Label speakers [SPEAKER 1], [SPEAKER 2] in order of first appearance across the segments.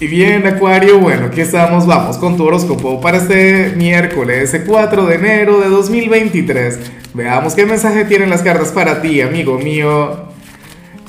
[SPEAKER 1] Y bien, Acuario, bueno, aquí estamos, vamos con tu horóscopo para este miércoles 4 de enero de 2023. Veamos qué mensaje tienen las cartas para ti, amigo mío.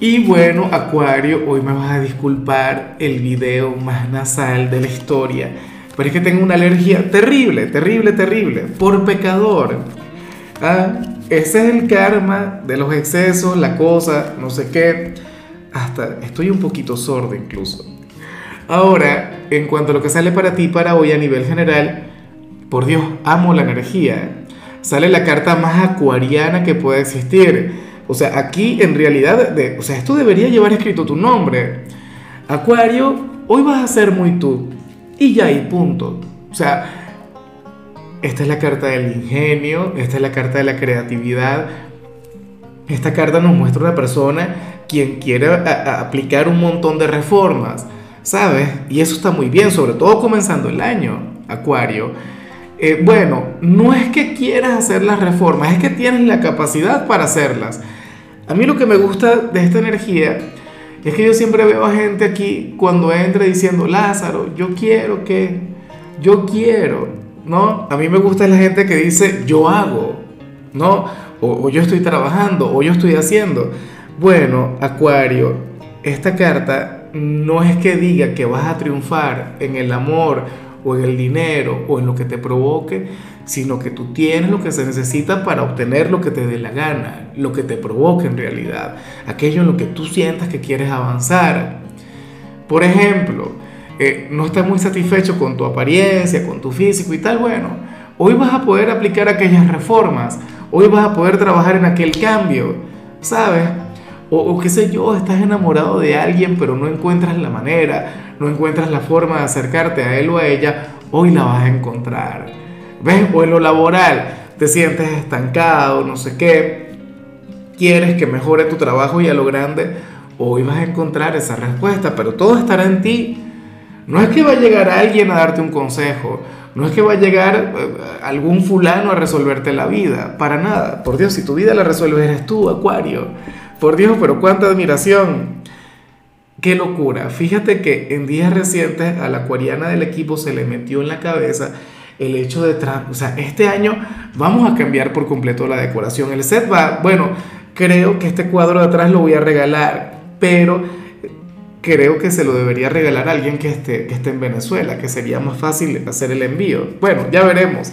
[SPEAKER 1] Y bueno, Acuario, hoy me vas a disculpar el video más nasal de la historia, pero es que tengo una alergia terrible, terrible, terrible, por pecador. Ah, ese es el karma de los excesos, la cosa, no sé qué. Hasta estoy un poquito sordo incluso. Ahora, en cuanto a lo que sale para ti para hoy a nivel general, por Dios, amo la energía. Sale la carta más acuariana que puede existir. O sea, aquí en realidad, o sea, esto debería llevar escrito tu nombre. Acuario, hoy vas a ser muy tú. Y ya, y punto. O sea, esta es la carta del ingenio, esta es la carta de la creatividad. Esta carta nos muestra una persona quien quiere aplicar un montón de reformas ¿sabes? Y eso está muy bien, sobre todo comenzando el año, Acuario. Eh, bueno, no es que quieras hacer las reformas, es que tienes la capacidad para hacerlas. A mí lo que me gusta de esta energía es que yo siempre veo a gente aquí cuando entra diciendo, Lázaro, yo quiero que, yo quiero, ¿no? A mí me gusta la gente que dice, yo hago, ¿no? O, o yo estoy trabajando, o yo estoy haciendo. Bueno, Acuario, esta carta no es que diga que vas a triunfar en el amor o en el dinero o en lo que te provoque, sino que tú tienes lo que se necesita para obtener lo que te dé la gana, lo que te provoque en realidad, aquello en lo que tú sientas que quieres avanzar. Por ejemplo, eh, no estás muy satisfecho con tu apariencia, con tu físico y tal, bueno, hoy vas a poder aplicar aquellas reformas, hoy vas a poder trabajar en aquel cambio, ¿sabes? O, qué sé yo, estás enamorado de alguien pero no encuentras la manera, no encuentras la forma de acercarte a él o a ella, hoy la vas a encontrar. ¿Ves? O en lo laboral, te sientes estancado, no sé qué, quieres que mejore tu trabajo y a lo grande, hoy vas a encontrar esa respuesta, pero todo estará en ti. No es que va a llegar alguien a darte un consejo, no es que va a llegar eh, algún fulano a resolverte la vida, para nada. Por Dios, si tu vida la resuelves eres tú, Acuario. Por Dios, pero cuánta admiración. Qué locura. Fíjate que en días recientes a la acuariana del equipo se le metió en la cabeza el hecho de, o sea, este año vamos a cambiar por completo la decoración. El set va, bueno, creo que este cuadro de atrás lo voy a regalar, pero creo que se lo debería regalar a alguien que esté, que esté en Venezuela, que sería más fácil hacer el envío. Bueno, ya veremos.